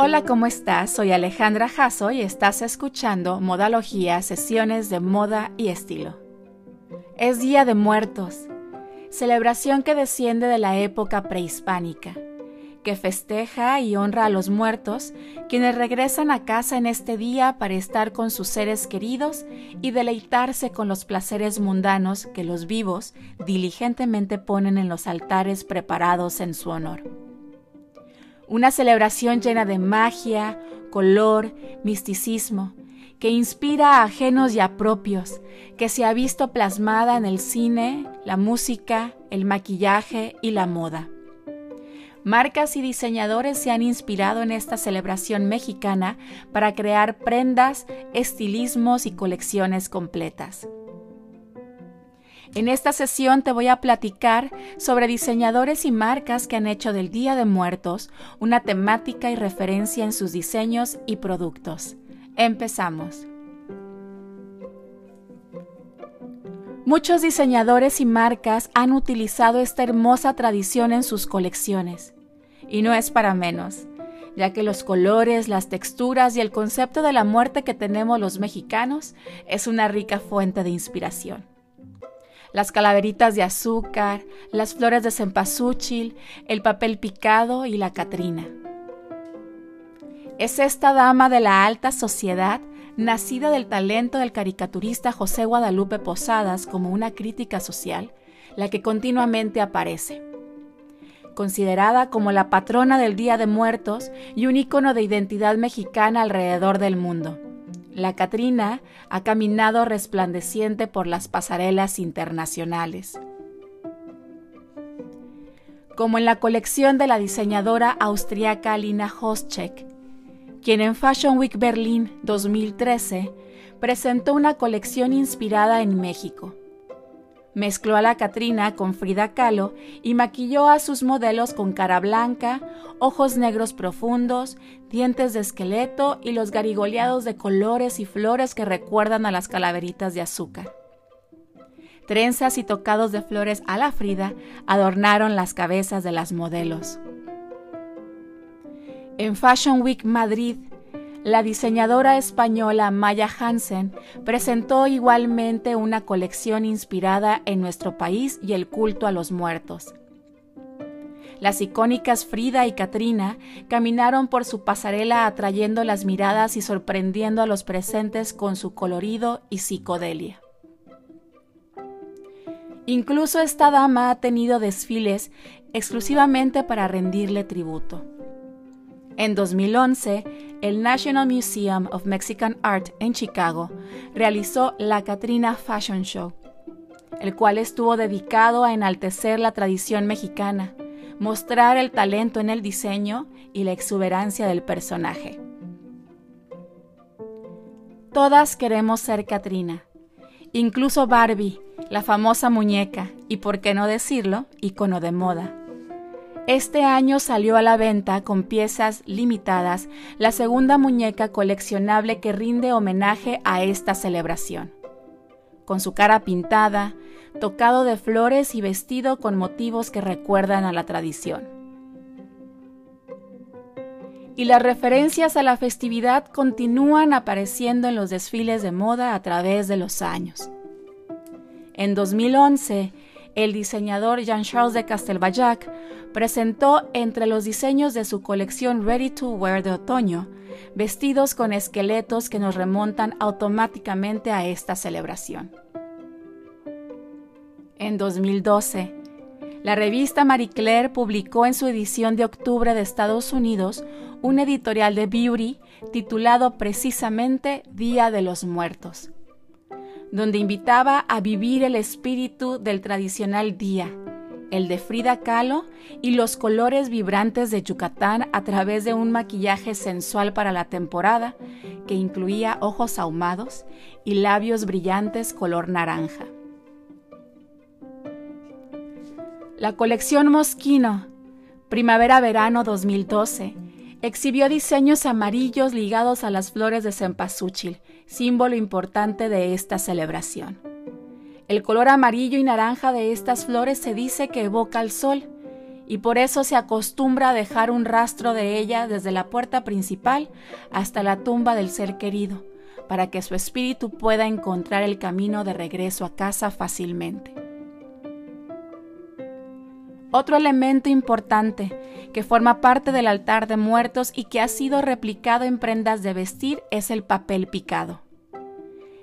Hola, ¿cómo estás? Soy Alejandra Jasso y estás escuchando Modalogía, sesiones de moda y estilo. Es Día de Muertos, celebración que desciende de la época prehispánica, que festeja y honra a los muertos, quienes regresan a casa en este día para estar con sus seres queridos y deleitarse con los placeres mundanos que los vivos diligentemente ponen en los altares preparados en su honor. Una celebración llena de magia, color, misticismo, que inspira a ajenos y a propios, que se ha visto plasmada en el cine, la música, el maquillaje y la moda. Marcas y diseñadores se han inspirado en esta celebración mexicana para crear prendas, estilismos y colecciones completas. En esta sesión te voy a platicar sobre diseñadores y marcas que han hecho del Día de Muertos una temática y referencia en sus diseños y productos. Empezamos. Muchos diseñadores y marcas han utilizado esta hermosa tradición en sus colecciones. Y no es para menos, ya que los colores, las texturas y el concepto de la muerte que tenemos los mexicanos es una rica fuente de inspiración las calaveritas de azúcar, las flores de cempasúchil, el papel picado y la catrina. Es esta dama de la alta sociedad, nacida del talento del caricaturista José Guadalupe Posadas como una crítica social, la que continuamente aparece. Considerada como la patrona del Día de Muertos y un icono de identidad mexicana alrededor del mundo la Catrina ha caminado resplandeciente por las pasarelas internacionales. Como en la colección de la diseñadora austriaca Lina Hoschek, quien en Fashion Week Berlin 2013 presentó una colección inspirada en México. Mezcló a la Catrina con Frida Kahlo y maquilló a sus modelos con cara blanca, ojos negros profundos, dientes de esqueleto y los garigoleados de colores y flores que recuerdan a las calaveritas de azúcar. Trenzas y tocados de flores a la Frida adornaron las cabezas de las modelos. En Fashion Week Madrid la diseñadora española Maya Hansen presentó igualmente una colección inspirada en nuestro país y el culto a los muertos. Las icónicas Frida y Katrina caminaron por su pasarela atrayendo las miradas y sorprendiendo a los presentes con su colorido y psicodelia. Incluso esta dama ha tenido desfiles exclusivamente para rendirle tributo. En 2011, el National Museum of Mexican Art en Chicago realizó la Katrina Fashion Show, el cual estuvo dedicado a enaltecer la tradición mexicana, mostrar el talento en el diseño y la exuberancia del personaje. Todas queremos ser Katrina, incluso Barbie, la famosa muñeca y, por qué no decirlo, icono de moda. Este año salió a la venta con piezas limitadas la segunda muñeca coleccionable que rinde homenaje a esta celebración. Con su cara pintada, tocado de flores y vestido con motivos que recuerdan a la tradición. Y las referencias a la festividad continúan apareciendo en los desfiles de moda a través de los años. En 2011, el diseñador Jean-Charles de Castelbajac presentó entre los diseños de su colección Ready to Wear de otoño vestidos con esqueletos que nos remontan automáticamente a esta celebración. En 2012, la revista Marie Claire publicó en su edición de octubre de Estados Unidos un editorial de beauty titulado precisamente Día de los Muertos donde invitaba a vivir el espíritu del tradicional día, el de Frida Kahlo y los colores vibrantes de Yucatán a través de un maquillaje sensual para la temporada que incluía ojos ahumados y labios brillantes color naranja. La colección Mosquino, Primavera-Verano 2012, exhibió diseños amarillos ligados a las flores de cempasúchil, símbolo importante de esta celebración. El color amarillo y naranja de estas flores se dice que evoca al sol, y por eso se acostumbra a dejar un rastro de ella desde la puerta principal hasta la tumba del ser querido, para que su espíritu pueda encontrar el camino de regreso a casa fácilmente. Otro elemento importante que forma parte del altar de muertos y que ha sido replicado en prendas de vestir es el papel picado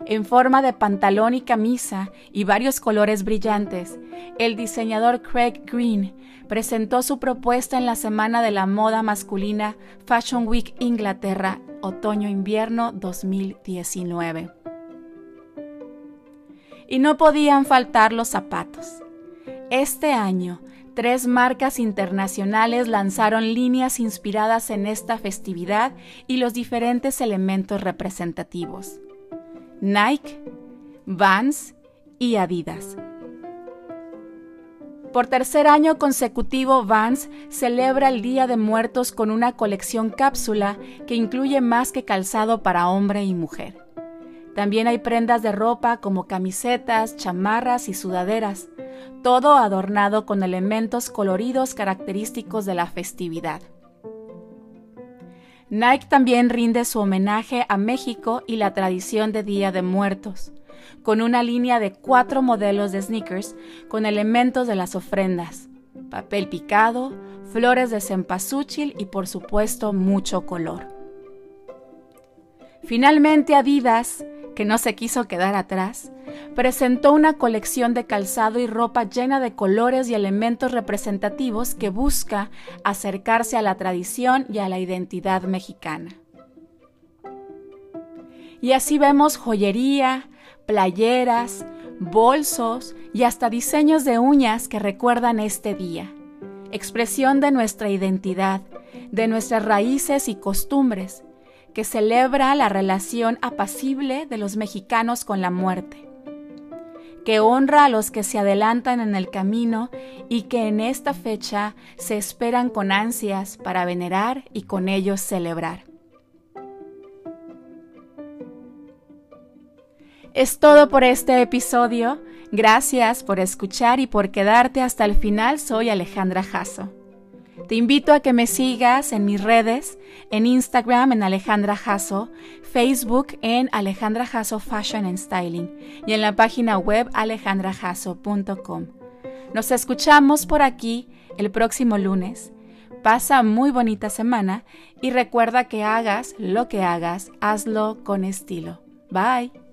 en forma de pantalón y camisa y varios colores brillantes, el diseñador Craig Green presentó su propuesta en la Semana de la Moda Masculina Fashion Week Inglaterra, otoño-invierno 2019. Y no podían faltar los zapatos. Este año, tres marcas internacionales lanzaron líneas inspiradas en esta festividad y los diferentes elementos representativos. Nike, Vans y Adidas. Por tercer año consecutivo, Vans celebra el Día de Muertos con una colección cápsula que incluye más que calzado para hombre y mujer. También hay prendas de ropa como camisetas, chamarras y sudaderas, todo adornado con elementos coloridos característicos de la festividad. Nike también rinde su homenaje a México y la tradición de Día de Muertos, con una línea de cuatro modelos de sneakers con elementos de las ofrendas, papel picado, flores de cempasúchil y por supuesto mucho color. Finalmente Adidas que no se quiso quedar atrás, presentó una colección de calzado y ropa llena de colores y elementos representativos que busca acercarse a la tradición y a la identidad mexicana. Y así vemos joyería, playeras, bolsos y hasta diseños de uñas que recuerdan este día, expresión de nuestra identidad, de nuestras raíces y costumbres, que celebra la relación apacible de los mexicanos con la muerte, que honra a los que se adelantan en el camino y que en esta fecha se esperan con ansias para venerar y con ellos celebrar. Es todo por este episodio. Gracias por escuchar y por quedarte hasta el final. Soy Alejandra Jasso. Te invito a que me sigas en mis redes, en Instagram en Alejandra Jasso, Facebook en Alejandra Jasso Fashion and Styling y en la página web alejandrajasso.com. Nos escuchamos por aquí el próximo lunes. Pasa muy bonita semana y recuerda que hagas lo que hagas, hazlo con estilo. Bye.